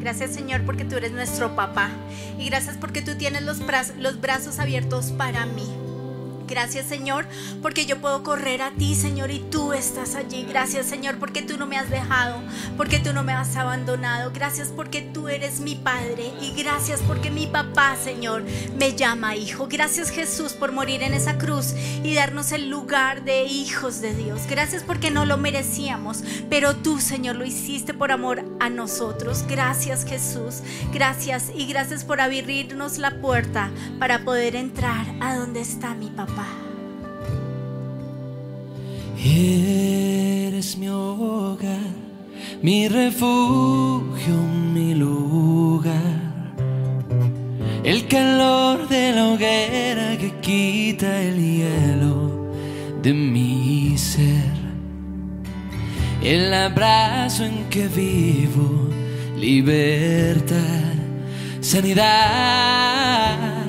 Gracias Señor porque tú eres nuestro papá. Y gracias porque tú tienes los, brazos abiertos para mí. Gracias Señor porque yo puedo correr a ti Señor y tú estás allí. Gracias Señor porque tú no me has dejado, porque tú no me has abandonado. Gracias porque tú eres mi Padre y gracias porque mi papá Señor me llama hijo. Gracias Jesús por morir en esa cruz y darnos el lugar de hijos de Dios. Gracias porque no lo merecíamos, pero tú Señor lo hiciste por amor a nosotros. Gracias Jesús. Gracias y gracias por abrirnos la puerta para poder entrar a donde está mi papá. Eres mi hogar, mi refugio, mi lugar. El calor de la hoguera que quita el hielo de mi ser. El abrazo en que vivo, libertad, sanidad.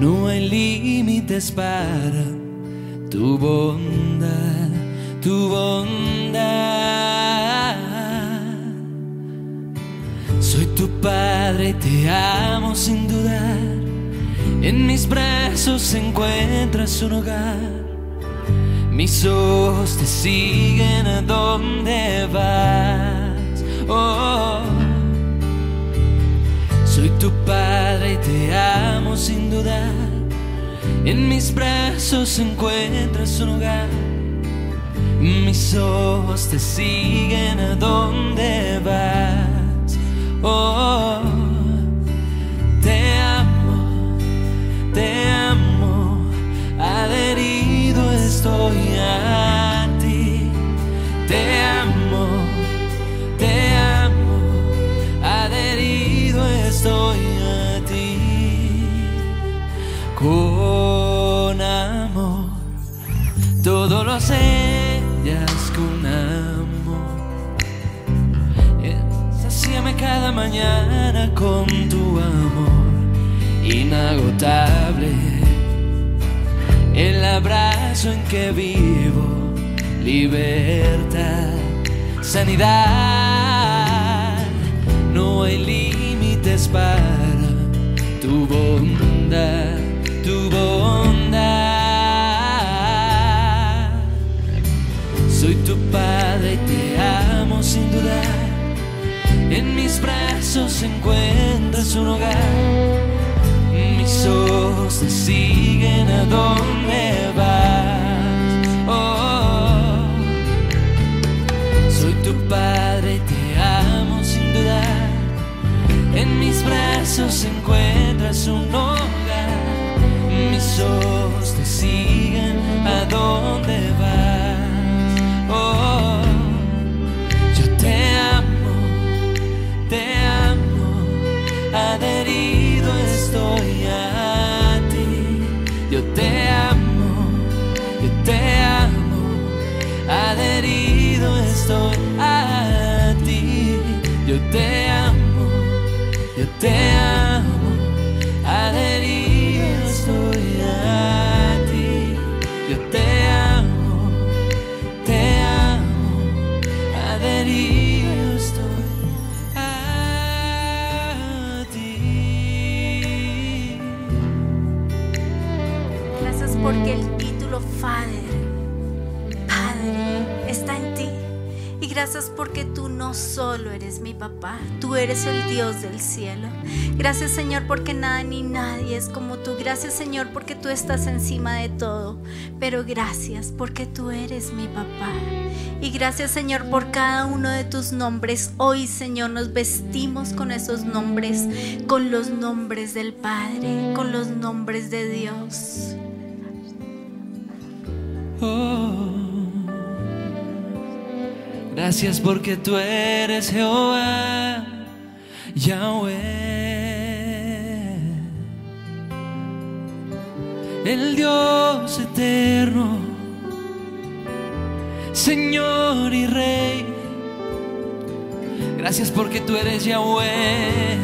No hay límites para tu bondad, tu bondad. Soy tu padre y te amo sin dudar. En mis brazos encuentras un hogar. Mis ojos te siguen a donde vas. Oh, soy tu padre y te amo sin dudar. En mis brazos encuentras un hogar. Mis ojos te siguen a donde vas. Oh, mañana con tu amor inagotable. El abrazo en que vivo, libertad, sanidad. No hay límites para tu bondad tu bondad. Soy tu padre y te amo sin dudar. En mis brazos encuentras un hogar. Mis ojos te siguen a donde vas. Oh, soy tu padre y te amo sin dudar. En mis brazos encuentras un hogar mis ojos te siguen a donde vas. Estoy a ti. Yo te amo, yo te amo, porque tú no solo eres mi papá, tú eres el Dios del cielo. Gracias Señor porque nada ni nadie es como tú. Gracias Señor porque tú estás encima de todo. Pero gracias porque tú eres mi papá. Y gracias Señor por cada uno de tus nombres. Hoy Señor nos vestimos con esos nombres, con los nombres del Padre, con los nombres de Dios. Gracias porque tú eres Jehová, Yahweh, el Dios eterno, Señor y Rey. Gracias porque tú eres Yahweh,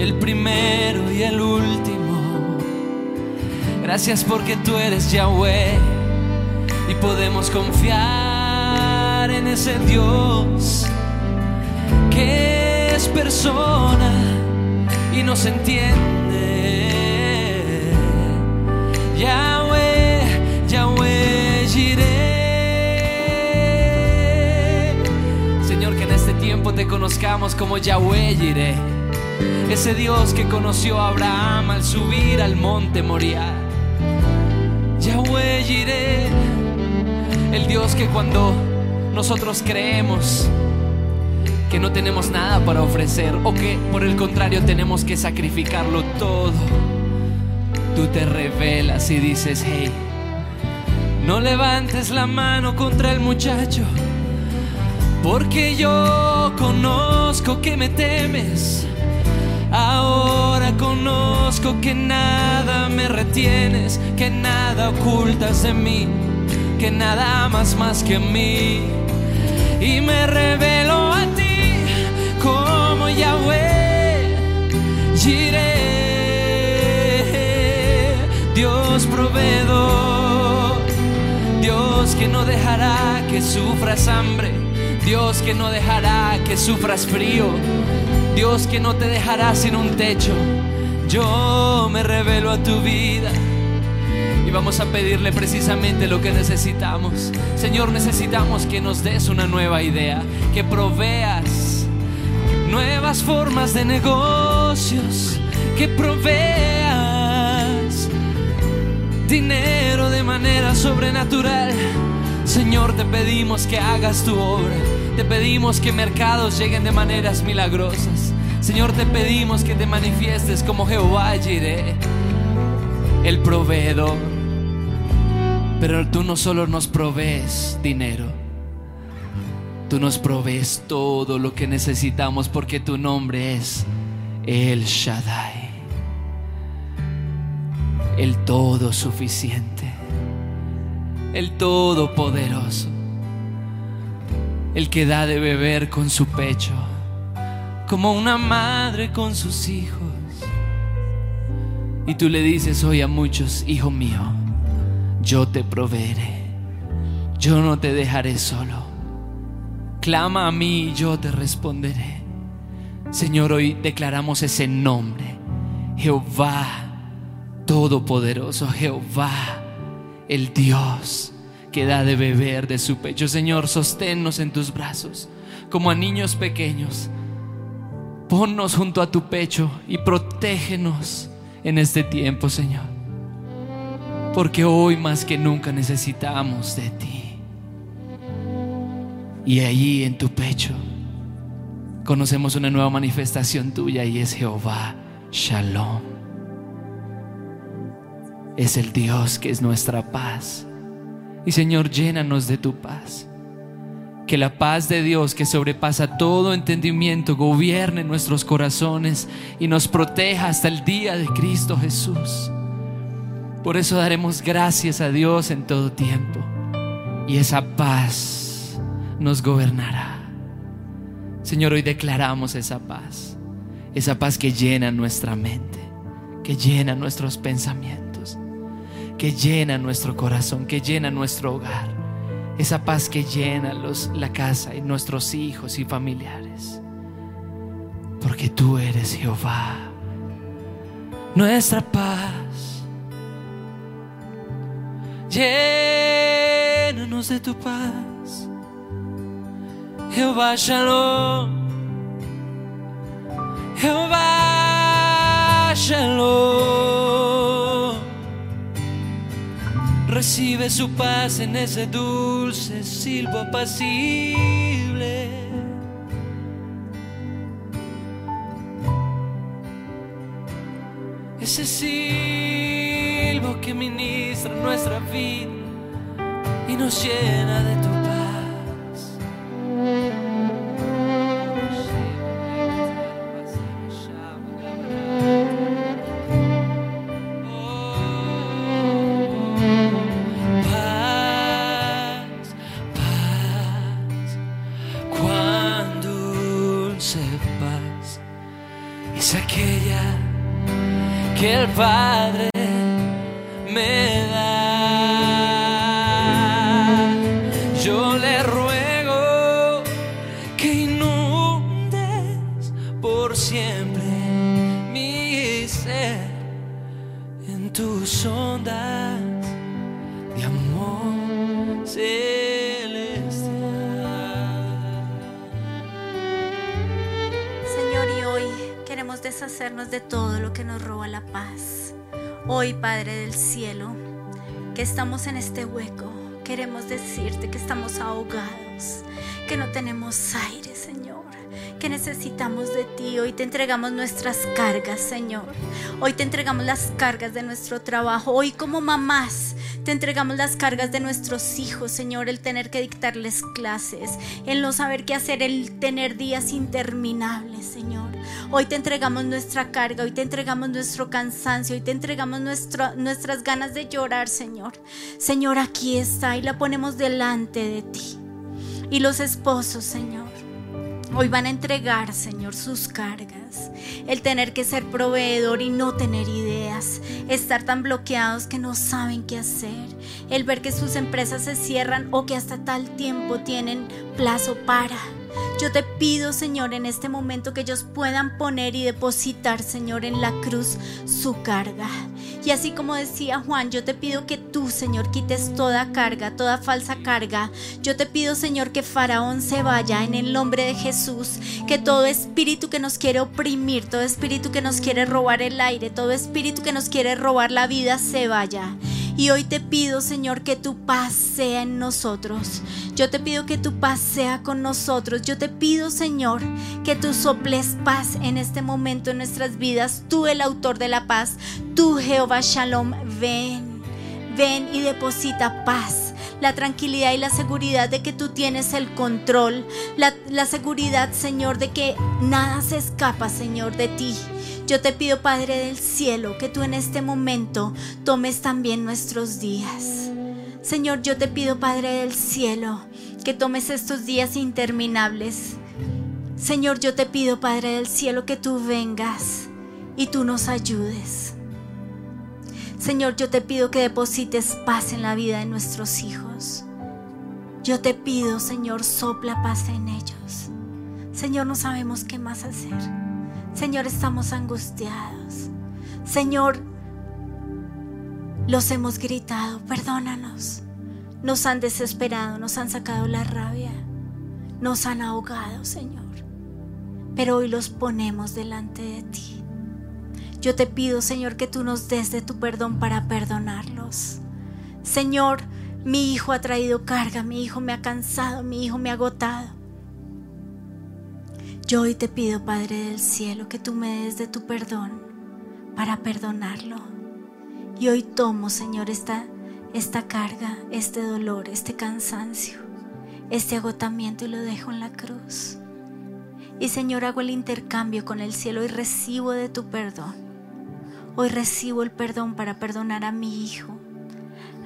el primero y el último. Gracias porque tú eres Yahweh y podemos confiar en ese Dios que es persona y nos entiende. Yahweh, Yahweh, Jireh. Señor, que en este tiempo te conozcamos como Yahweh, Jireh. Ese Dios que conoció a Abraham al subir al monte Moriah. Yahweh, Jireh. El Dios que cuando nosotros creemos que no tenemos nada para ofrecer o que por el contrario tenemos que sacrificarlo todo, tú te revelas y dices, hey, no levantes la mano contra el muchacho, porque yo conozco que me temes. Ahora conozco que nada me retienes, que nada ocultas de mí, que nada amas más que mí. Y me revelo a ti como Yahweh, Jireh, Dios proveedor, Dios que no dejará que sufras hambre, Dios que no dejará que sufras frío, Dios que no te dejará sin un techo. Yo me revelo a tu vida. Y vamos a pedirle precisamente lo que necesitamos. Señor, necesitamos que nos des una nueva idea, que proveas nuevas formas de negocios, que proveas dinero de manera sobrenatural. Señor, te pedimos que hagas tu obra. Te pedimos que mercados lleguen de maneras milagrosas. Señor, te pedimos que te manifiestes como Jehová Jireh, el proveedor. Pero tú no solo nos provees dinero, tú nos provees todo lo que necesitamos porque tu nombre es El Shaddai, el todo suficiente, el todopoderoso, el que da de beber con su pecho, como una madre con sus hijos. Y tú le dices hoy a muchos, hijo mío, yo te proveeré, yo no te dejaré solo. Clama a mí y yo te responderé. Señor, hoy declaramos ese nombre, Jehová Todopoderoso, Jehová, el Dios que da de beber de su pecho. Señor, sosténnos en tus brazos como a niños pequeños. Ponnos junto a tu pecho y protégenos en este tiempo, Señor. Porque hoy más que nunca necesitamos de ti. Y allí en tu pecho conocemos una nueva manifestación tuya y es Jehová Shalom. Es el Dios que es nuestra paz. Y Señor, llénanos de tu paz. Que la paz de Dios que sobrepasa todo entendimiento gobierne nuestros corazones y nos proteja hasta el día de Cristo Jesús. Por eso daremos gracias a Dios en todo tiempo. Y esa paz nos gobernará. Señor, hoy declaramos esa paz. Esa paz que llena nuestra mente, que llena nuestros pensamientos, que llena nuestro corazón, que llena nuestro hogar. Esa paz que llena la casa y nuestros hijos y familiares. Porque tú eres Jehová, nuestra paz. Llénanos de tu paz. Jehová Shalom. Jehová Shalom. Recibe su paz en ese dulce silbo apacible. Ese silbo nuestra vida y nos llena de tu en este hueco, queremos decirte que estamos ahogados, que no tenemos aire, Señor que necesitamos de ti. Hoy te entregamos nuestras cargas, Señor. Hoy te entregamos las cargas de nuestro trabajo. Hoy como mamás te entregamos las cargas de nuestros hijos, Señor, el tener que dictarles clases, el no saber qué hacer, el tener días interminables, Señor. Hoy te entregamos nuestra carga, hoy te entregamos nuestro cansancio, hoy te entregamos nuestras ganas de llorar, Señor. Señor, aquí está y la ponemos delante de ti. Y los esposos, Señor. Hoy van a entregar, Señor, sus cargas. El tener que ser proveedor y no tener ideas. Estar tan bloqueados que no saben qué hacer. El ver que sus empresas se cierran o que hasta tal tiempo tienen plazo para. Yo te pido, Señor, en este momento que ellos puedan poner y depositar, Señor, en la cruz su carga. Y así como decía Juan, yo te pido que tú, Señor, quites toda carga, toda falsa carga. Yo te pido, Señor, que Faraón se vaya en el nombre de Jesús. Que todo espíritu que nos quiere oprimir, todo espíritu que nos quiere robar el aire, todo espíritu que nos quiere robar la vida, se vaya. Y hoy te pido, Señor, que tu paz sea en nosotros. Yo te pido que tu paz sea con nosotros. Yo te pido, Señor, que tú soples paz en este momento en nuestras vidas. Tú, el autor de la paz, tú, Jehová Shalom, ven, ven y deposita paz la tranquilidad y la seguridad de que tú tienes el control, la, la, seguridad, Señor, de que nada se escapa, Señor, de ti. Yo te pido, Padre del cielo, que tú en este momento tomes también nuestros días. Señor, yo te pido, Padre del cielo, que tomes estos días interminables. Señor, yo te pido, Padre del cielo, que tú vengas y tú nos ayudes. Señor, yo te pido que deposites paz en la vida de nuestros hijos. Yo te pido, Señor, sopla paz en ellos. Señor, no sabemos qué más hacer. Señor, estamos angustiados. Señor, los hemos gritado, perdónanos. Nos han desesperado, nos han sacado la rabia, nos han ahogado, Señor. Pero hoy los ponemos delante de ti. Yo te pido, Señor, que tú nos des de tu perdón para perdonarlos. Señor, mi hijo ha traído carga, mi hijo me ha cansado, mi hijo me ha agotado. Yo hoy te pido, Padre del Cielo, que tú me des de tu perdón para perdonarlo. Y hoy tomo, Señor, esta, esta carga, este dolor, este cansancio, este agotamiento y lo dejo en la cruz. Y Señor, hago el intercambio con el cielo y recibo de tu perdón. Hoy recibo el perdón para perdonar a mi hijo,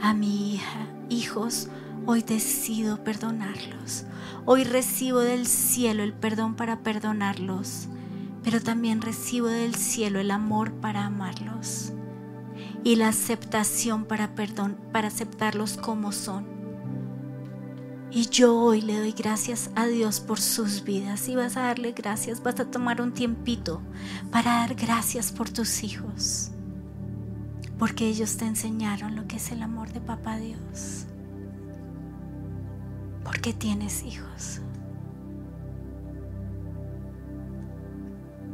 a mi hija, hijos. Hoy decido perdonarlos. Hoy recibo del cielo el perdón para perdonarlos, pero también recibo del cielo el amor para amarlos y la aceptación para perdón, para aceptarlos como son. Y yo hoy le doy gracias a Dios por sus vidas. Y vas a darle gracias, vas a tomar un tiempito para dar gracias por tus hijos. Porque ellos te enseñaron lo que es el amor de Papá Dios. ¿Por qué tienes hijos?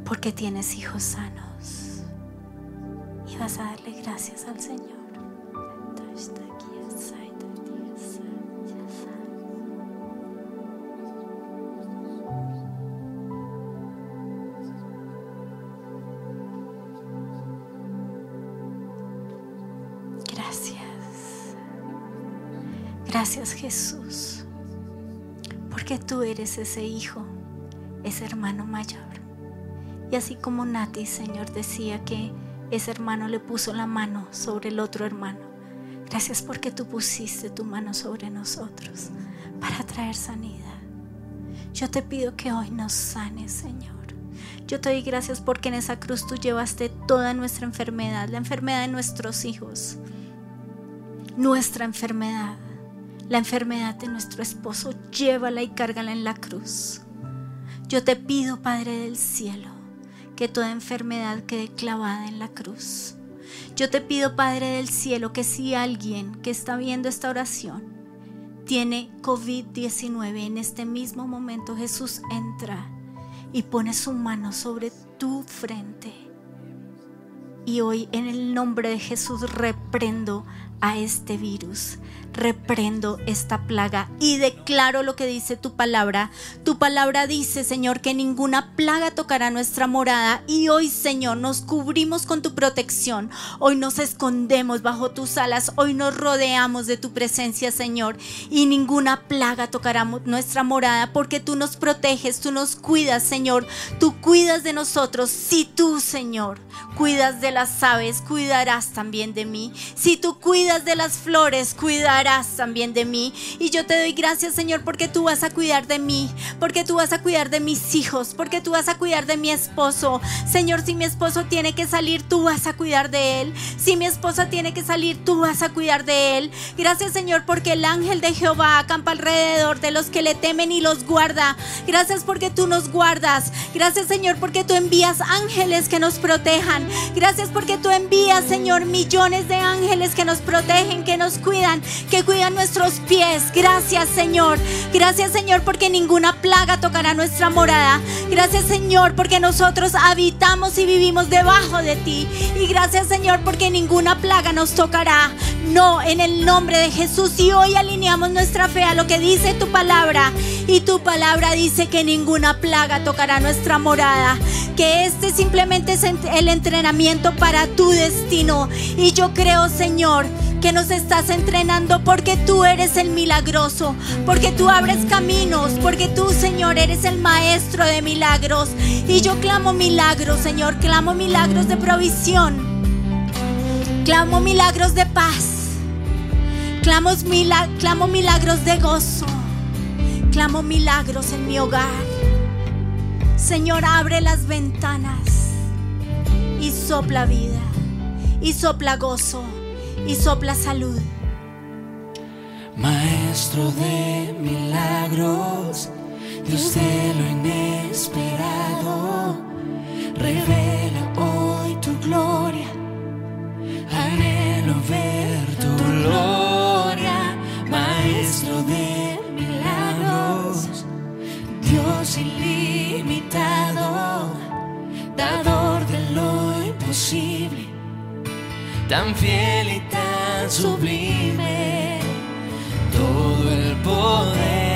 Porque tienes hijos sanos. Y vas a darle gracias al Señor. Que tú eres ese hijo, ese hermano mayor. Y así como Nati, Señor, decía que ese hermano le puso la mano sobre el otro hermano, gracias porque tú pusiste tu mano sobre nosotros para traer sanidad. Yo te pido que hoy nos sanes, Señor. Yo te doy gracias porque en esa cruz tú llevaste toda nuestra enfermedad, la enfermedad de nuestros hijos, nuestra enfermedad la enfermedad de nuestro esposo, llévala y cárgala en la cruz. Yo te pido, Padre del cielo, que toda enfermedad quede clavada en la cruz. Yo te pido, Padre del Cielo, que si alguien que está viendo esta oración tiene COVID-19 en este mismo momento, Jesús entra y pone su mano sobre tu frente. Y hoy en el nombre de Jesús reprendo a este virus reprendo esta plaga y declaro lo que dice tu palabra. Tu palabra dice, Señor, que ninguna plaga tocará nuestra morada y hoy, Señor, nos cubrimos con tu protección. Hoy nos escondemos bajo tus alas, hoy nos rodeamos de tu presencia, Señor, y ninguna plaga tocará nuestra morada porque tú nos proteges, tú nos cuidas, Señor. Tú cuidas de nosotros. Si tú, Señor, cuidas de las aves, cuidarás también de mí. Si tú cuidas de las flores, cuidarás también de mí. Y yo te doy gracias, Señor, porque tú vas a cuidar de mí, porque tú vas a cuidar de mis hijos, porque tú vas a cuidar de mi esposo. Señor, si mi esposo tiene que salir, tú vas a cuidar de él. Si mi esposa tiene que salir, tú vas a cuidar de él. Gracias, Señor, porque el ángel de Jehová acampa alrededor de los que le temen y los guarda. Gracias porque tú nos guardas. Gracias, Señor, porque tú envías ángeles que nos protejan. Gracias porque tú envías, Señor, millones de ángeles que nos protegen, que nos cuidan, que cuidan nuestros pies. Gracias Señor. Gracias Señor porque ninguna plaga tocará nuestra morada. Gracias Señor porque nosotros habitamos y vivimos debajo de ti. Y gracias Señor porque ninguna plaga nos tocará. No, en el nombre de Jesús. Y hoy alineamos nuestra fe a lo que dice tu palabra. Y tu palabra dice que ninguna plaga tocará nuestra morada. Que este simplemente es el entrenamiento para tu destino. Y yo creo Señor que nos estás entrenando porque tú eres el milagroso, porque tú abres caminos, porque tú, Señor, eres el maestro de milagros. Y yo clamo milagros, Señor, clamo milagros de provisión, clamo milagros de paz, clamo, clamo milagros de gozo, clamo milagros en mi hogar. Señor, abre las ventanas y sopla vida y sopla gozo y sopla salud. Maestro de milagros, Dios de lo inesperado, revela hoy tu gloria. Anhelo ver tu gloria, Maestro de milagros, Dios ilimitado, dador de lo imposible tan fiel y tan sublime, todo el poder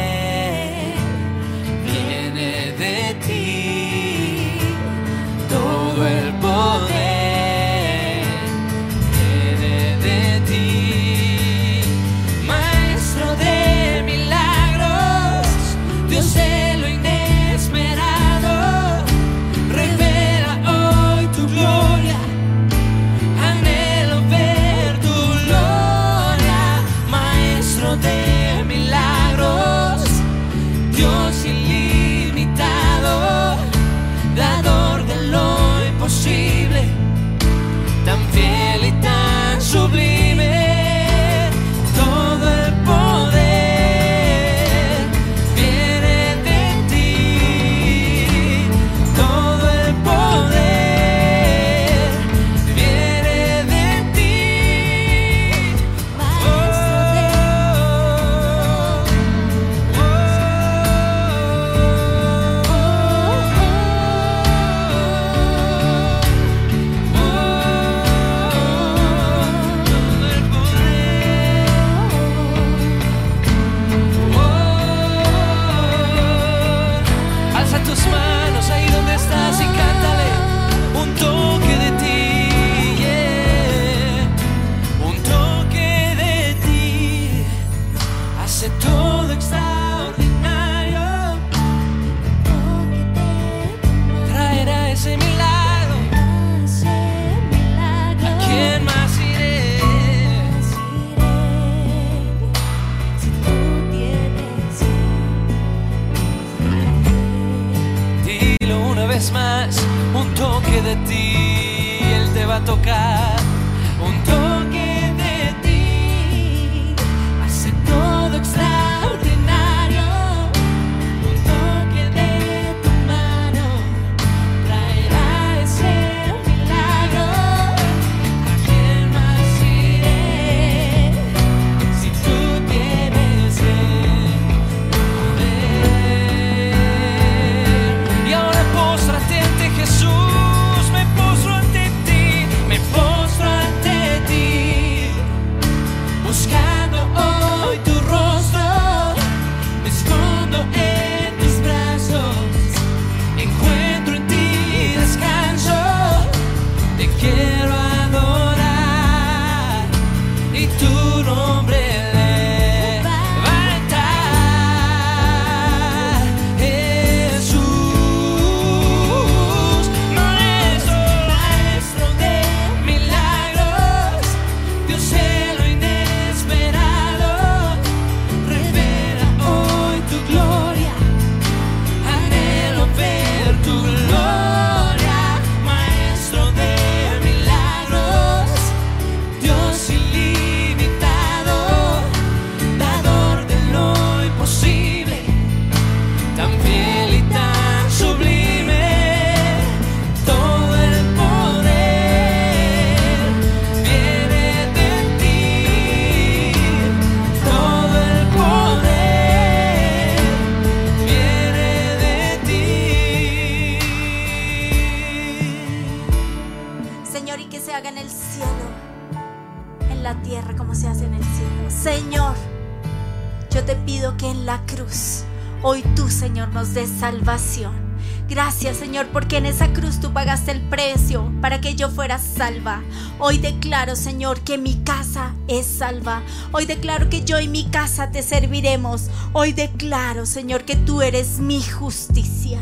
Hoy declaro Señor que mi casa es salva. Hoy declaro que yo y mi casa te serviremos. Hoy declaro Señor que tú eres mi justicia.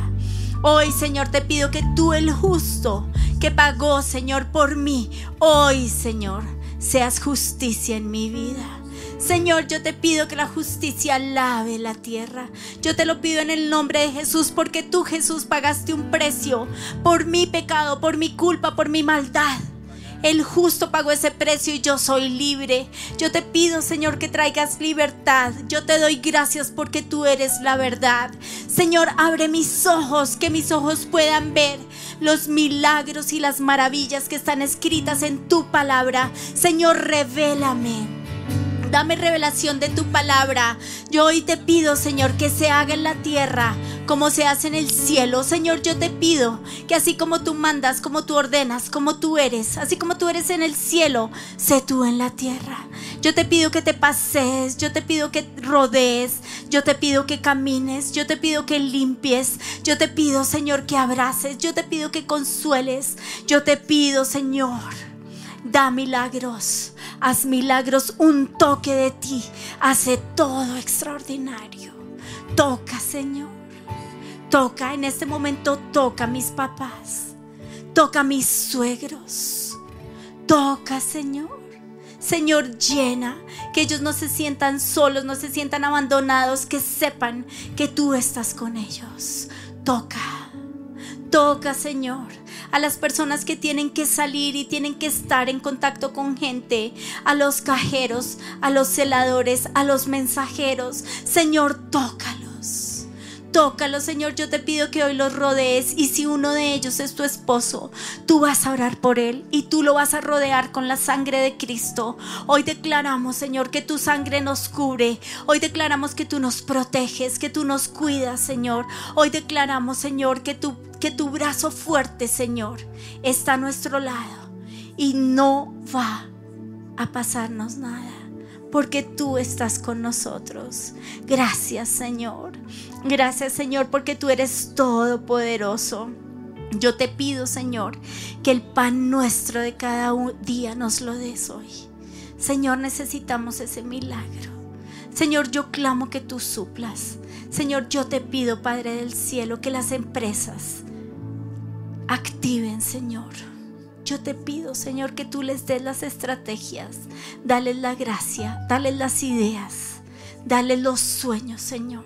Hoy Señor te pido que tú el justo que pagó Señor por mí. Hoy Señor seas justicia en mi vida. Señor, yo te pido que la justicia lave la tierra. Yo te lo pido en el nombre de Jesús, porque tú, Jesús, pagaste un precio por mi pecado, por mi culpa, por mi maldad. El justo pagó ese precio y yo soy libre. Yo te pido, Señor, que traigas libertad. Yo te doy gracias porque tú eres la verdad. Señor, abre mis ojos, que mis ojos puedan ver los milagros y las maravillas que están escritas en tu palabra. Señor, revélame. Dame revelación de tu palabra. Yo hoy te pido, Señor, que se haga en la tierra como se hace en el cielo. Señor, yo te pido que así como tú mandas, como tú ordenas, como tú eres, así como tú eres en el cielo, sé tú en la tierra. Yo te pido que te pases, yo te pido que rodees, yo te pido que camines, yo te pido que limpies, yo te pido, Señor, que abraces, yo te pido que consueles, yo te pido, Señor, da milagros haz milagros, un toque de ti hace todo extraordinario. Toca, Señor. Toca en este momento, toca a mis papás. Toca a mis suegros. Toca, Señor. Señor, llena, que ellos no se sientan solos, no se sientan abandonados, que sepan que tú estás con ellos. Toca, toca, Señor a las personas que tienen que salir y tienen que estar en contacto con gente, a los cajeros, a los celadores, a los mensajeros. Señor, tócalos. Tócalos, Señor. Yo te pido que hoy los rodees y si uno de ellos es tu esposo, tú vas a orar por él y tú lo vas a rodear con la sangre de Cristo. Hoy declaramos, Señor, que tu sangre nos cubre. Hoy declaramos que tú nos proteges, que tú nos cuidas, Señor. Hoy declaramos, Señor, que tú que tu brazo fuerte, Señor, está a nuestro lado y no va a pasarnos nada, porque tú estás con nosotros. Gracias, Señor. Gracias, Señor, porque tú eres todopoderoso. Yo te pido, Señor, que el pan nuestro de cada día nos lo des hoy. Señor, necesitamos ese milagro. Señor, yo clamo que tú suplas. Señor, yo te pido, Padre del Cielo, que las empresas activen, Señor. Yo te pido, Señor, que tú les des las estrategias, dale la gracia, dale las ideas, dale los sueños, Señor.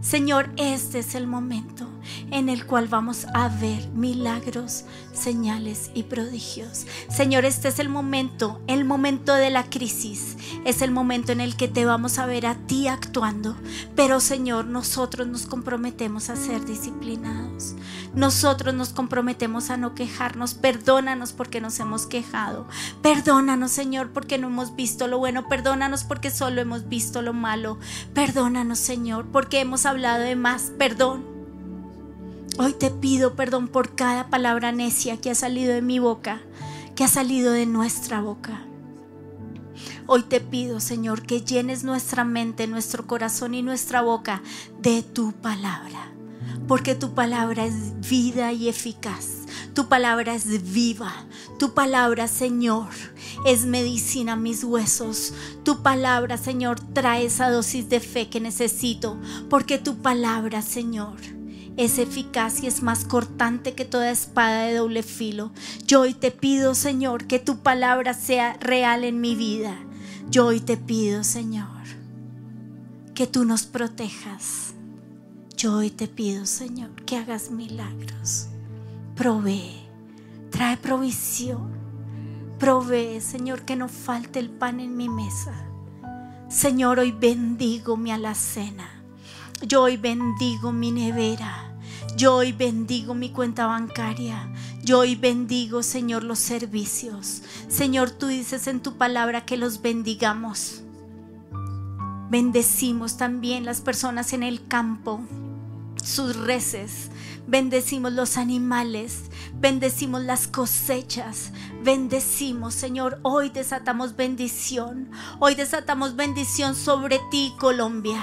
Señor, este es el momento en el cual vamos a ver milagros, señales y prodigios. Señor, este es el momento, el momento de la crisis. Es el momento en el que te vamos a ver a ti actuando. Pero Señor, nosotros nos comprometemos a ser disciplinados. Nosotros nos comprometemos a no quejarnos. Perdónanos porque nos hemos quejado. Perdónanos, Señor, porque no hemos visto lo bueno. Perdónanos porque solo hemos visto lo malo. Perdónanos, Señor, porque hemos hablado de más. Perdón. Hoy te pido perdón por cada palabra necia que ha salido de mi boca, que ha salido de nuestra boca. Hoy te pido, Señor, que llenes nuestra mente, nuestro corazón y nuestra boca de tu palabra porque tu palabra es vida y eficaz. Tu palabra es viva. Tu palabra, Señor, es medicina a mis huesos. Tu palabra, Señor, trae esa dosis de fe que necesito, porque tu palabra, Señor, es eficaz y es más cortante que toda espada de doble filo. Yo hoy te pido, Señor, que tu palabra sea real en mi vida. Yo hoy te pido, Señor, que tú nos protejas yo hoy te pido, Señor, que hagas milagros. Provee, trae provisión. Provee, Señor, que no falte el pan en mi mesa. Señor, hoy bendigo mi alacena. Yo hoy bendigo mi nevera. Yo hoy bendigo mi cuenta bancaria. Yo hoy bendigo, Señor, los servicios. Señor, tú dices en tu palabra que los bendigamos. Bendecimos también las personas en el campo sus reses, bendecimos los animales, bendecimos las cosechas, bendecimos, Señor. Hoy desatamos bendición. Hoy desatamos bendición sobre ti, Colombia.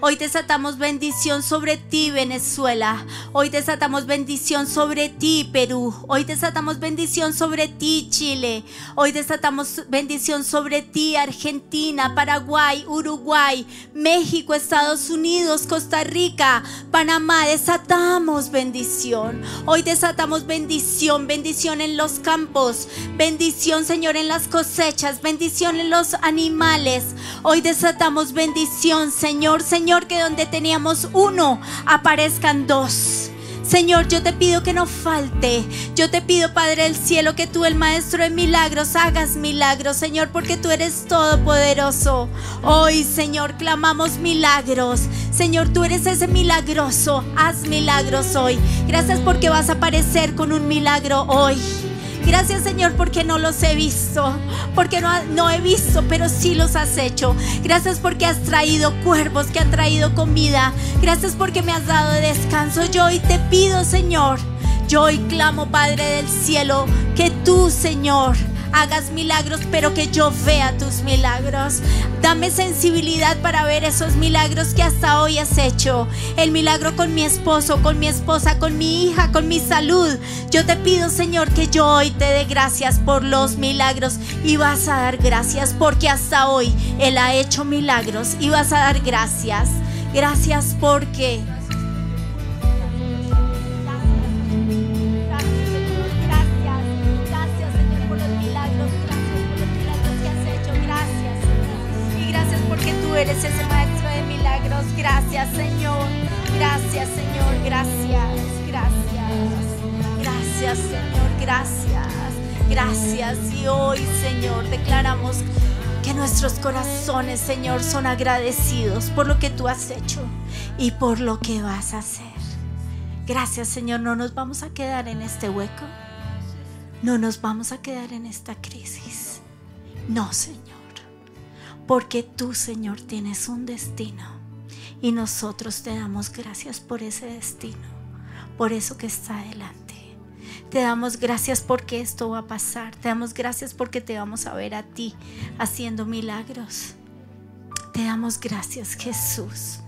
Hoy desatamos bendición sobre ti, Venezuela. Hoy desatamos bendición sobre ti, Perú. Hoy desatamos bendición sobre ti, Chile. Hoy desatamos bendición sobre ti, Argentina, Paraguay, Uruguay, México, Estados Unidos, Costa Rica, Panamá. Desatamos bendición. Hoy desatamos bendición, bendición en los campos, Bendición, Señor, en las cosechas. Bendición en los animales. Hoy desatamos bendición, Señor. Señor, que donde teníamos uno, aparezcan dos. Señor, yo te pido que no falte. Yo te pido, Padre del cielo, que tú, el Maestro de milagros, hagas milagros, Señor, porque tú eres todopoderoso. Hoy, Señor, clamamos milagros. Señor, tú eres ese milagroso. Haz milagros hoy. Gracias porque vas a aparecer con un milagro hoy. Gracias Señor porque no los he visto, porque no, no he visto, pero sí los has hecho. Gracias porque has traído cuervos, que han traído comida. Gracias porque me has dado descanso. Yo hoy te pido Señor, yo hoy clamo Padre del cielo, que tú Señor hagas milagros, pero que yo vea tus milagros. Dame sensibilidad para ver esos milagros que hasta hoy has hecho. El milagro con mi esposo, con mi esposa, con mi hija, con mi salud. Yo te pido, Señor, que yo hoy te dé gracias por los milagros y vas a dar gracias porque hasta hoy Él ha hecho milagros y vas a dar gracias. Gracias porque... ese maestro de milagros. Gracias, Señor. Gracias, Señor. Gracias, gracias. Gracias, Señor. Gracias. Gracias. Y hoy, Señor, declaramos que nuestros corazones, Señor, son agradecidos por lo que tú has hecho y por lo que vas a hacer. Gracias, Señor. No nos vamos a quedar en este hueco. No nos vamos a quedar en esta crisis. No, Señor porque tú, Señor, tienes un destino y nosotros te damos gracias por ese destino, por eso que está adelante. Te damos gracias porque esto va a pasar. Te damos gracias porque te vamos a ver a ti haciendo milagros. Te damos gracias, Jesús,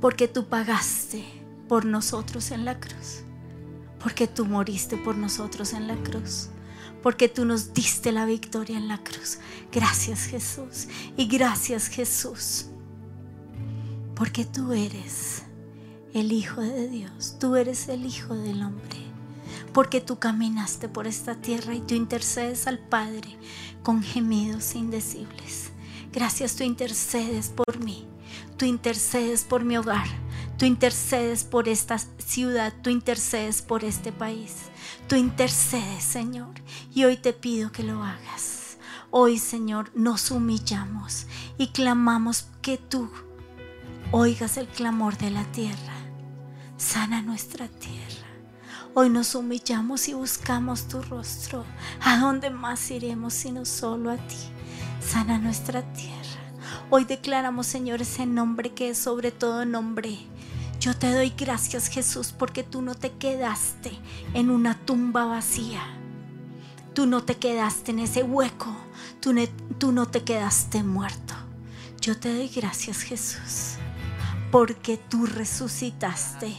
porque tú pagaste por nosotros en la cruz, porque tú moriste por nosotros en la cruz porque tú nos diste la victoria en la cruz. Gracias Jesús. Y gracias Jesús, porque tú eres el Hijo de Dios, tú eres el Hijo del hombre, porque tú caminaste por esta tierra y tú intercedes al Padre con gemidos indecibles. Gracias, tú intercedes por mí, tú intercedes por mi hogar, tú intercedes por esta ciudad, tú intercedes por este país. Tú intercedes, Señor, y hoy te pido que lo hagas. Hoy, Señor, nos humillamos y clamamos que tú oigas el clamor de la tierra. Sana nuestra tierra. Hoy nos humillamos y buscamos tu rostro. ¿A dónde más iremos sino solo a ti? Sana nuestra tierra. Hoy declaramos, Señor, ese nombre que es sobre todo nombre yo te doy gracias Jesús porque tú no te quedaste en una tumba vacía. Tú no te quedaste en ese hueco. Tú, tú no te quedaste muerto. Yo te doy gracias Jesús porque tú resucitaste.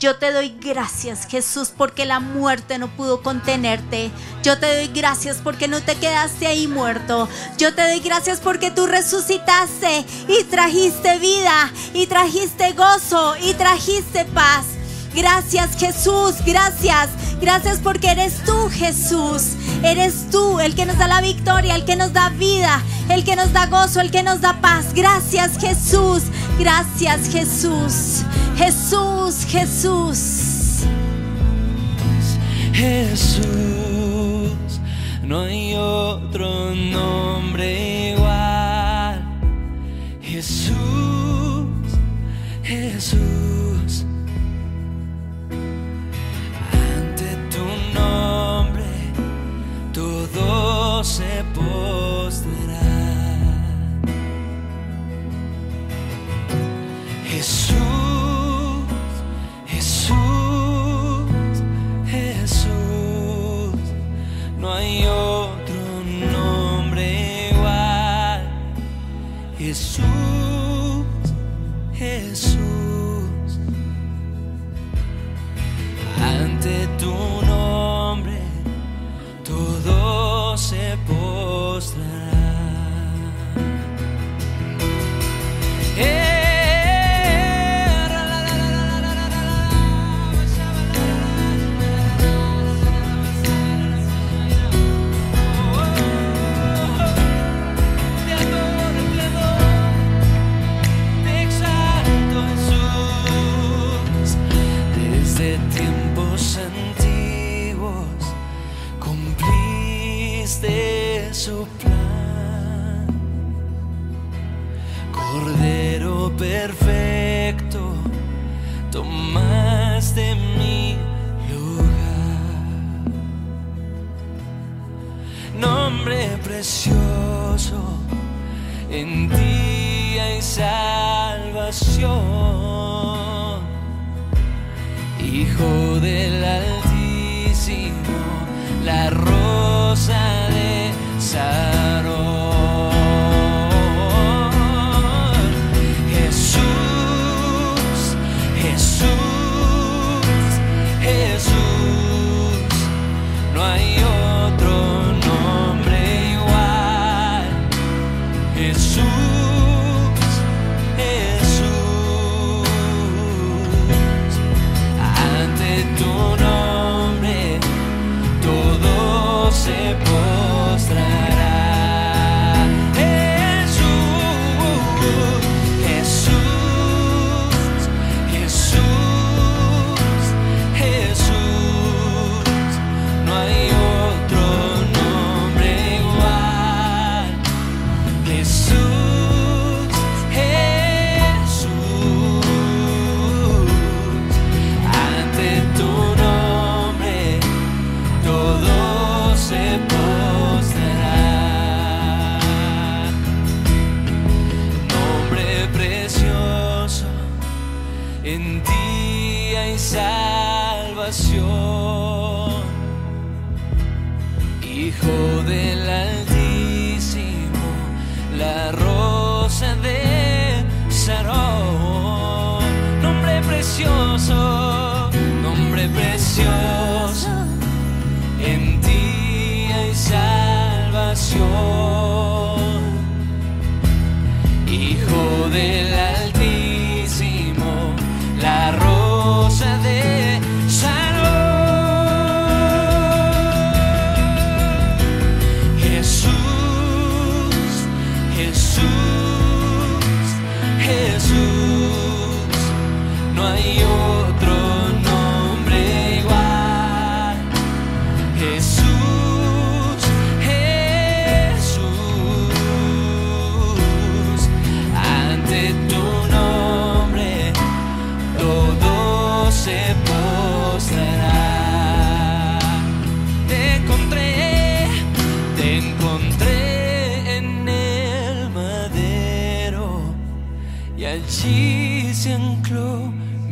Yo te doy gracias, Jesús, porque la muerte no pudo contenerte. Yo te doy gracias porque no te quedaste ahí muerto. Yo te doy gracias porque tú resucitaste y trajiste vida y trajiste gozo y trajiste paz. Gracias Jesús, gracias. Gracias porque eres tú Jesús. Eres tú el que nos da la victoria, el que nos da vida, el que nos da gozo, el que nos da paz. Gracias Jesús. Gracias Jesús. Jesús, Jesús. Jesús, no hay otro nombre igual. Jesús, Jesús. Nombre todo se postrará. Jesús,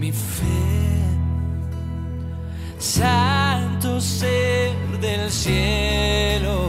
mi fe. Santo ser del cielo.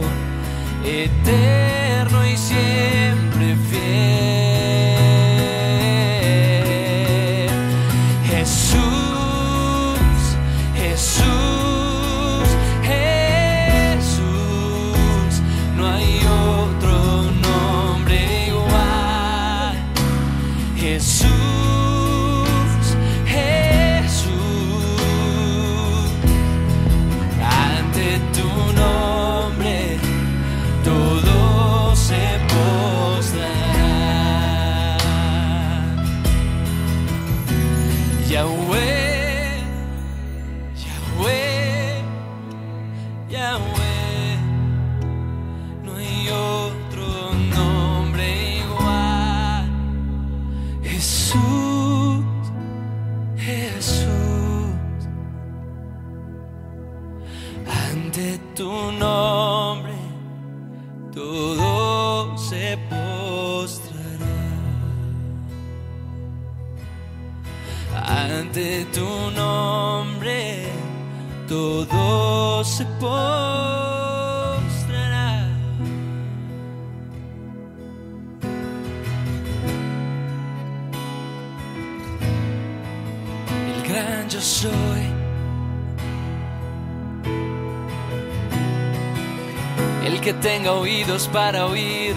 para oír,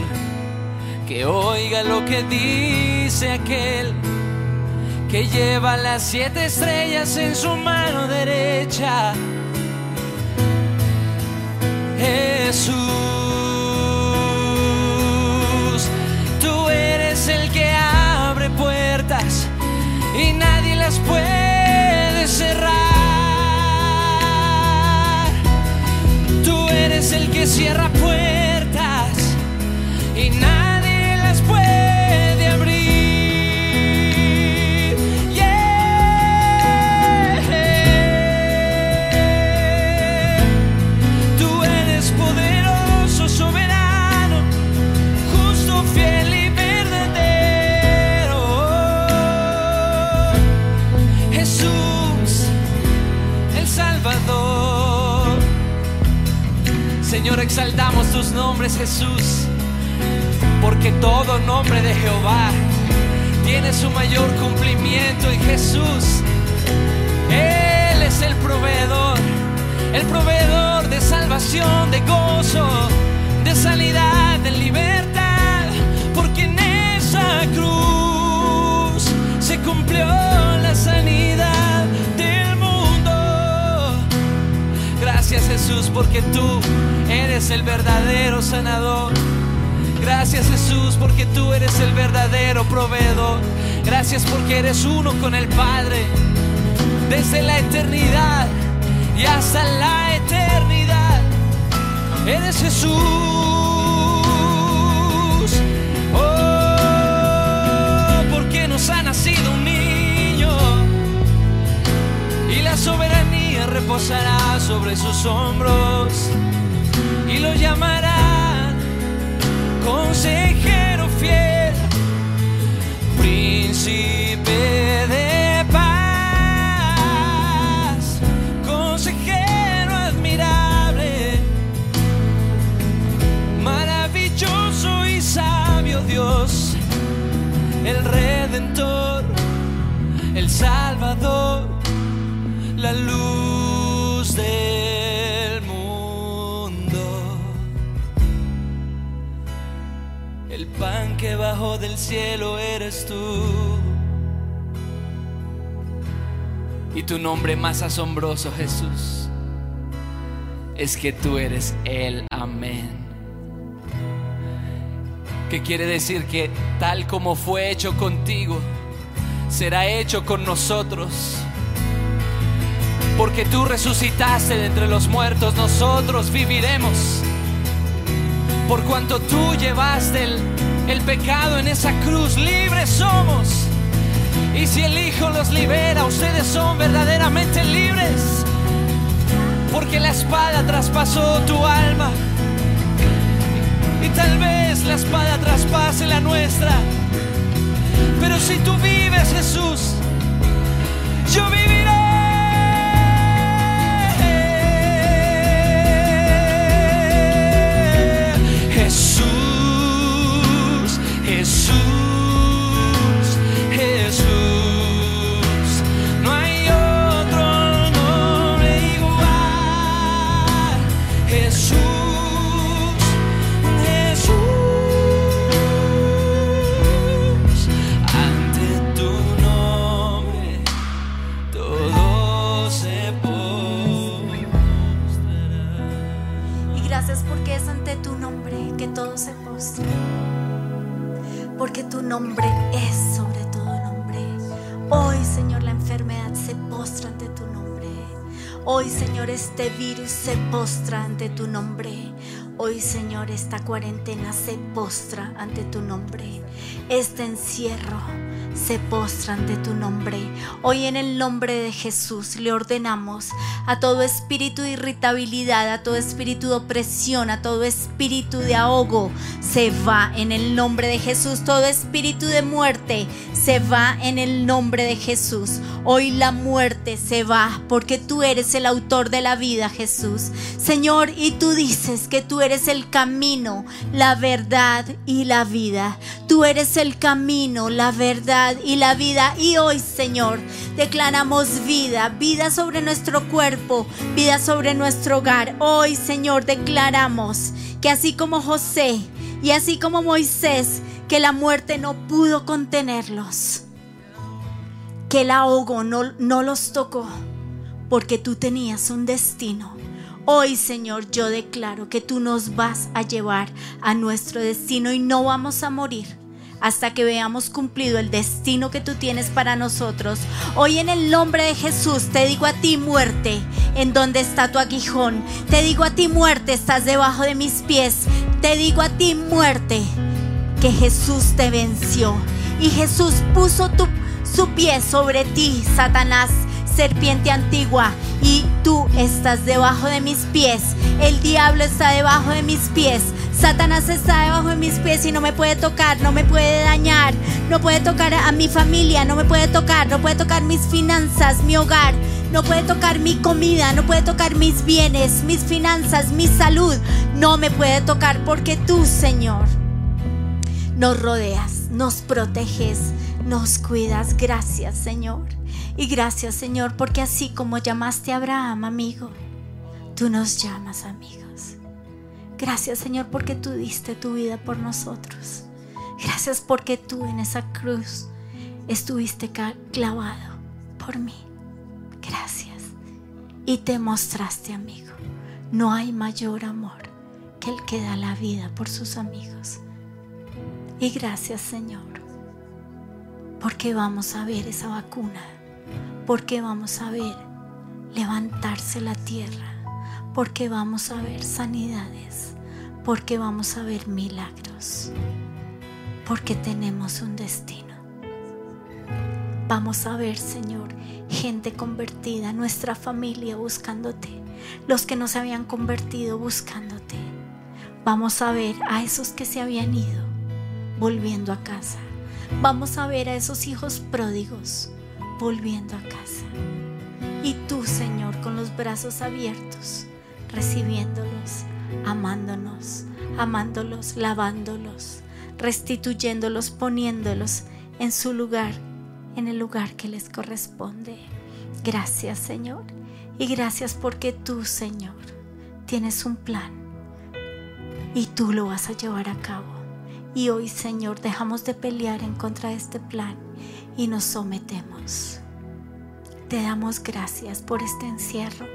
que oiga lo que dice aquel que lleva las siete estrellas en su mano derecha. Jesús, tú eres el que abre puertas y nadie las puede cerrar. Tú eres el que cierra puertas Señor, exaltamos tus nombres, Jesús, porque todo nombre de Jehová tiene su mayor cumplimiento en Jesús. Él es el proveedor, el proveedor de salvación, de gozo, de sanidad, de libertad, porque en esa cruz se cumplió la sanidad Gracias Jesús, porque tú eres el verdadero sanador. Gracias Jesús porque tú eres el verdadero proveedor. Gracias porque eres uno con el Padre desde la eternidad y hasta la eternidad. Eres Jesús. Oh, porque nos ha nacido un niño y la soberanía reposará sobre sus hombros y lo llamará consejero fiel, príncipe de paz, consejero admirable, maravilloso y sabio Dios, el redentor, el salvador, la luz del mundo. El pan que bajó del cielo eres tú. Y tu nombre más asombroso, Jesús, es que tú eres el amén. Que quiere decir que tal como fue hecho contigo, será hecho con nosotros. Porque tú resucitaste de entre los muertos, nosotros viviremos por cuanto tú llevaste el, el pecado en esa cruz, libres somos. Y si el Hijo los libera, ustedes son verdaderamente libres. Porque la espada traspasó tu alma. Y tal vez la espada traspase la nuestra. Pero si tú vives, Jesús, yo viviré. Gracias porque es ante tu nombre que todo se postra. Porque tu nombre es sobre todo nombre. Hoy, Señor, la enfermedad se postra ante tu nombre. Hoy, Señor, este virus se postra ante tu nombre. Hoy, Señor, esta cuarentena se postra ante tu nombre. Este encierro se postra ante tu nombre. Hoy en el nombre de Jesús le ordenamos a todo espíritu de irritabilidad, a todo espíritu de opresión, a todo espíritu de ahogo, se va en el nombre de Jesús. Todo espíritu de muerte se va en el nombre de Jesús. Hoy la muerte se va porque tú eres el autor de la vida, Jesús. Señor, y tú dices que tú eres el camino, la verdad y la vida. Tú eres el camino, la verdad y la vida. Y hoy, Señor, declaramos vida, vida sobre nuestro cuerpo, vida sobre nuestro hogar. Hoy, Señor, declaramos que así como José y así como Moisés, que la muerte no pudo contenerlos, que el ahogo no, no los tocó, porque tú tenías un destino. Hoy, Señor, yo declaro que tú nos vas a llevar a nuestro destino y no vamos a morir hasta que veamos cumplido el destino que tú tienes para nosotros. Hoy en el nombre de Jesús te digo a ti muerte, en donde está tu aguijón. Te digo a ti muerte, estás debajo de mis pies. Te digo a ti muerte, que Jesús te venció. Y Jesús puso su pie sobre ti, Satanás serpiente antigua, y tú estás debajo de mis pies. El diablo está debajo de mis pies. Satanás está debajo de mis pies y no me puede tocar, no me puede dañar, no puede tocar a mi familia, no me puede tocar, no puede tocar mis finanzas, mi hogar. no puede tocar mi comida, no puede tocar mis bienes, mis finanzas, mi salud. No me puede tocar porque tú, Señor, nos rodeas, nos proteges, nos cuidas. Gracias, Señor. Y gracias, Señor, porque así como llamaste a Abraham, amigo, tú nos llamas amigos. Gracias, Señor, porque tú diste tu vida por nosotros. Gracias porque tú en esa cruz estuviste clavado por mí. Gracias. Y te mostraste, amigo. No hay mayor amor que el que da la vida por sus amigos. Y gracias, Señor, porque vamos a ver esa vacuna, porque vamos a ver levantarse la tierra, porque vamos a ver sanidades, porque vamos a ver milagros, porque tenemos un destino. Vamos a ver, Señor, gente convertida, nuestra familia buscándote, los que no se habían convertido buscándote. Vamos a ver a esos que se habían ido volviendo a casa. Vamos a ver a esos hijos pródigos volviendo a casa. Y tú, Señor, con los brazos abiertos, recibiéndolos, amándonos, amándolos, lavándolos, restituyéndolos, poniéndolos en su lugar en el lugar que les corresponde. Gracias Señor. Y gracias porque tú Señor tienes un plan y tú lo vas a llevar a cabo. Y hoy Señor dejamos de pelear en contra de este plan y nos sometemos. Te damos gracias por este encierro.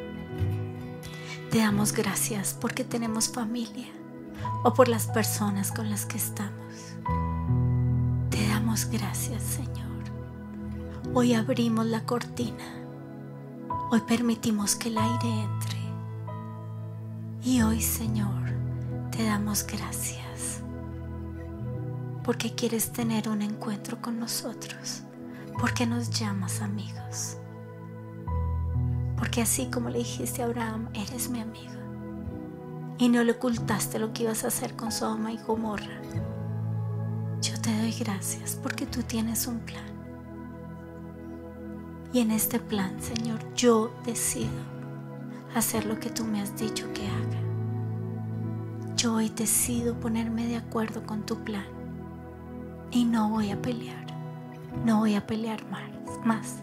Te damos gracias porque tenemos familia o por las personas con las que estamos. Te damos gracias, Señor. Hoy abrimos la cortina. Hoy permitimos que el aire entre. Y hoy, Señor, te damos gracias. Porque quieres tener un encuentro con nosotros. Porque nos llamas amigos. Porque así como le dijiste a Abraham, eres mi amigo. Y no le ocultaste lo que ibas a hacer con Sodoma y Gomorra. Yo te doy gracias porque tú tienes un plan. Y en este plan, Señor, yo decido hacer lo que tú me has dicho que haga. Yo hoy decido ponerme de acuerdo con tu plan. Y no voy a pelear. No voy a pelear más. más.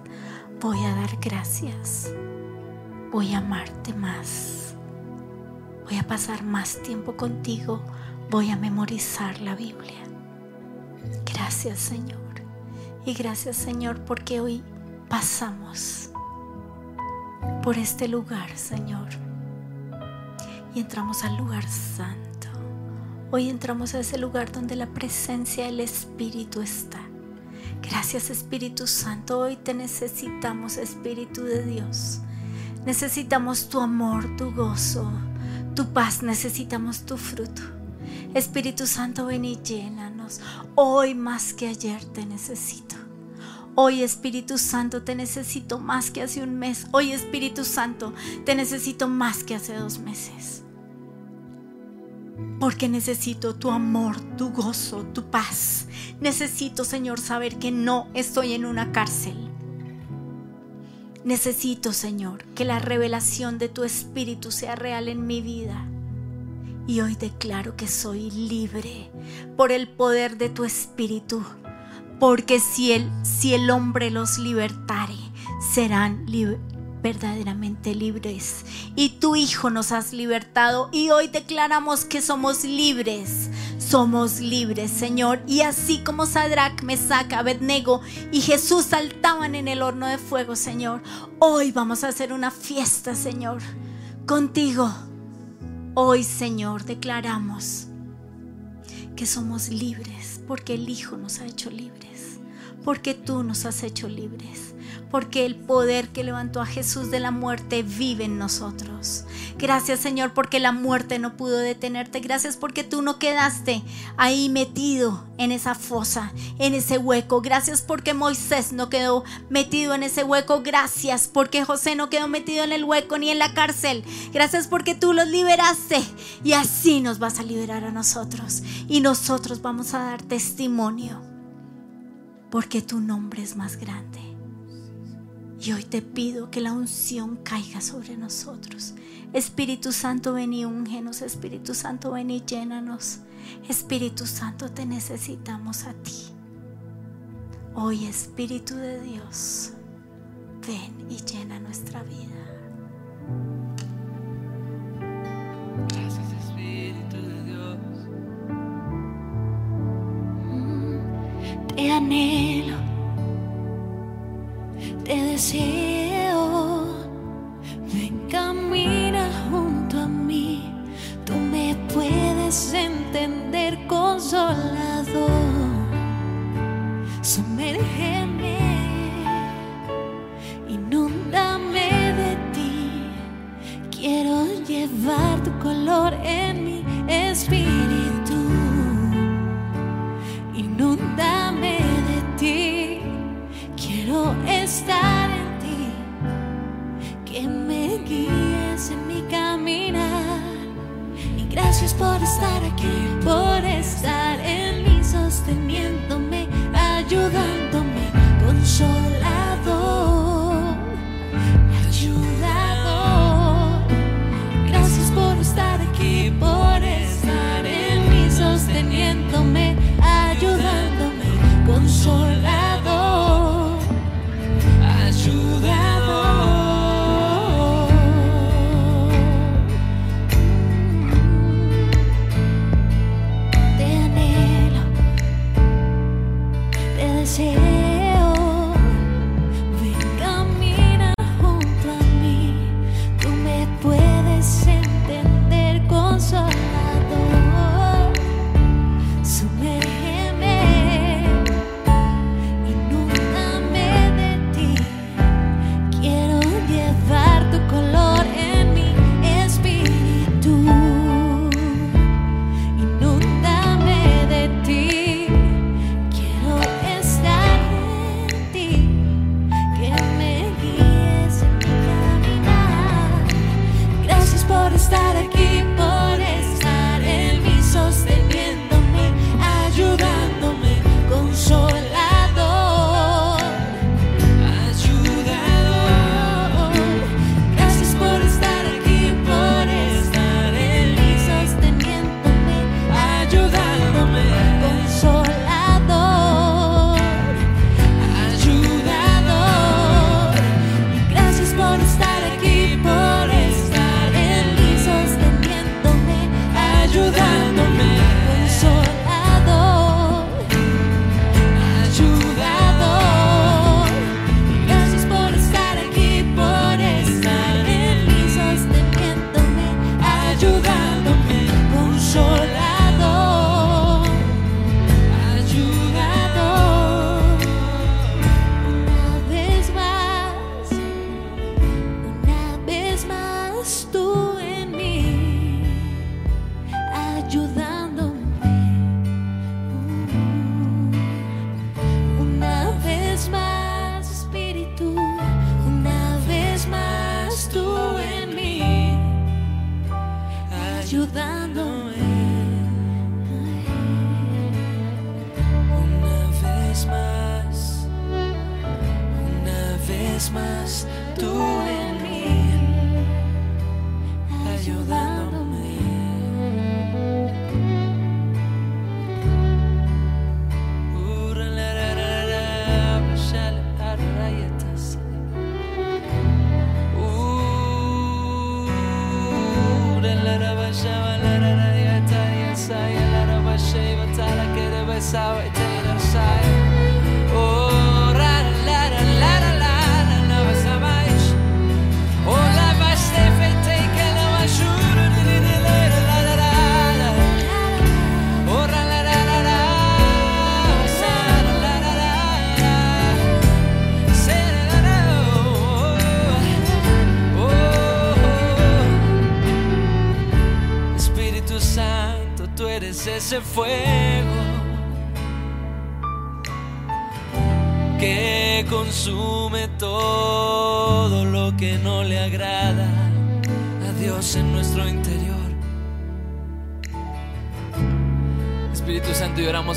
Voy a dar gracias. Voy a amarte más. Voy a pasar más tiempo contigo. Voy a memorizar la Biblia. Gracias Señor. Y gracias Señor porque hoy pasamos por este lugar, Señor. Y entramos al lugar santo. Hoy entramos a ese lugar donde la presencia del Espíritu está. Gracias Espíritu Santo. Hoy te necesitamos, Espíritu de Dios. Necesitamos tu amor, tu gozo, tu paz. Necesitamos tu fruto. Espíritu Santo, ven y llénanos. Hoy más que ayer te necesito. Hoy Espíritu Santo te necesito más que hace un mes. Hoy Espíritu Santo te necesito más que hace dos meses. Porque necesito tu amor, tu gozo, tu paz. Necesito, Señor, saber que no estoy en una cárcel. Necesito, Señor, que la revelación de tu Espíritu sea real en mi vida. Y hoy declaro que soy libre por el poder de tu Espíritu porque si el, si el hombre los libertare, serán verdaderamente libres. Y tu Hijo nos has libertado y hoy declaramos que somos libres. Somos libres, Señor. Y así como Sadrach, Mesach, Abednego y Jesús saltaban en el horno de fuego, Señor, hoy vamos a hacer una fiesta, Señor, contigo. Hoy, Señor, declaramos que somos libres porque el Hijo nos ha hecho libres porque tú nos has hecho libres, porque el poder que levantó a Jesús de la muerte vive en nosotros. Gracias Señor porque la muerte no pudo detenerte, gracias porque tú no quedaste ahí metido en esa fosa, en ese hueco, gracias porque Moisés no quedó metido en ese hueco, gracias porque José no quedó metido en el hueco ni en la cárcel, gracias porque tú los liberaste. Y así nos vas a liberar a nosotros. Y nosotros vamos a dar testimonio porque tu nombre es más grande. Y hoy te pido que la unción caiga sobre nosotros. Espíritu Santo, ven y úngenos. Espíritu Santo, ven y llénanos. Espíritu Santo, te necesitamos a ti. Hoy, Espíritu de Dios, ven y llena nuestra vida. Gracias Espíritu de Dios. Te anhelo te decía.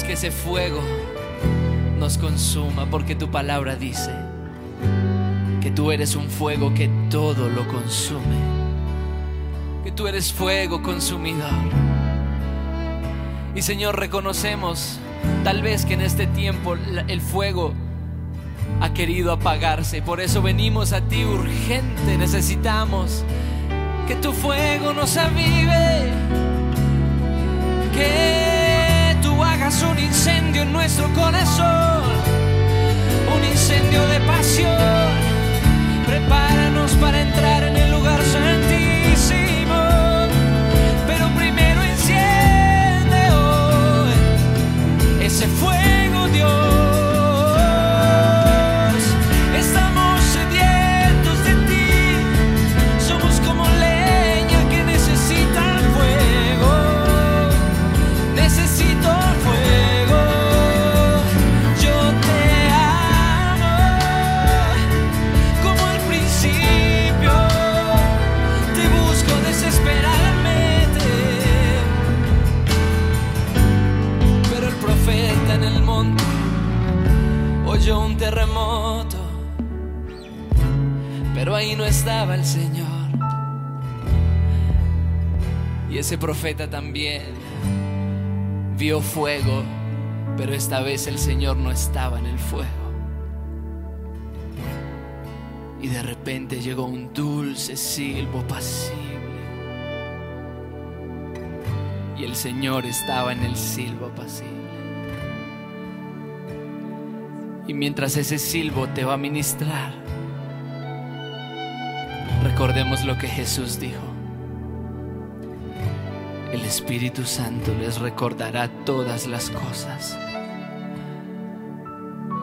que ese fuego nos consuma, porque tu palabra dice que tú eres un fuego que todo lo consume, que tú eres fuego consumidor. Y Señor, reconocemos tal vez que en este tiempo el fuego ha querido apagarse, por eso venimos a ti urgente, necesitamos que tu fuego nos avive. Que hagas un incendio en nuestro corazón. Un incendio de pasión. Prepáranos para entrar en el lugar santísimo. Pero primero enciende hoy ese fuego, Dios. El Señor. Y ese profeta también vio fuego, pero esta vez el Señor no estaba en el fuego. Y de repente llegó un dulce silbo pasible. Y el Señor estaba en el silbo pasible. Y mientras ese silbo te va a ministrar, recordemos lo que Jesús dijo. El Espíritu Santo les recordará todas las cosas.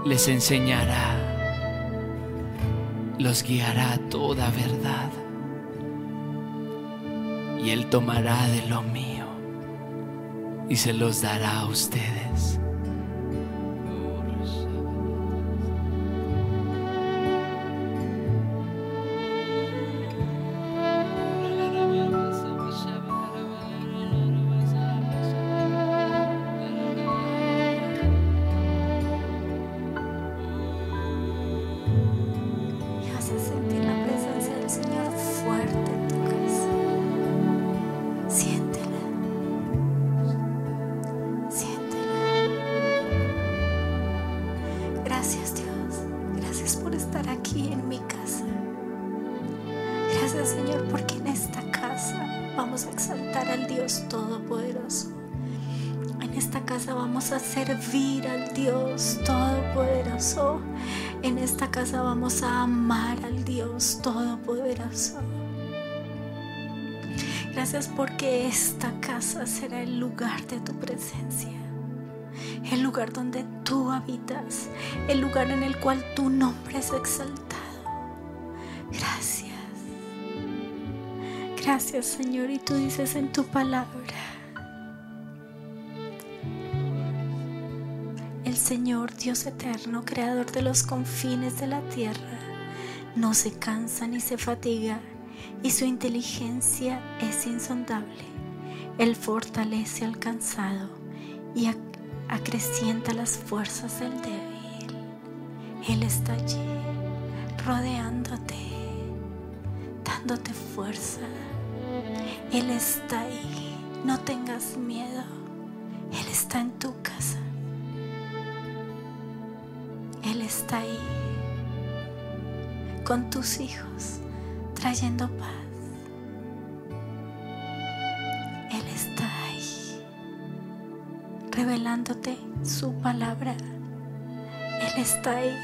Les enseñará. Los guiará a toda verdad. Y Él tomará de lo mío y se los dará a ustedes. Vamos a servir al Dios Todopoderoso. En esta casa vamos a amar al Dios Todopoderoso. Gracias porque esta casa será el lugar de tu presencia. El lugar donde tú habitas. El lugar en el cual tu nombre es exaltado. Gracias. Gracias Señor. Y tú dices en tu palabra. Señor, Dios eterno, creador de los confines de la tierra, no se cansa ni se fatiga, y su inteligencia es insondable. Él fortalece al cansado y ac- acrecienta las fuerzas del débil. Él está allí, rodeándote, dándote fuerza. Él está ahí, no tengas miedo. Él está en tu casa. Está ahí con tus hijos, trayendo paz. Él está ahí, revelándote su palabra. Él está ahí.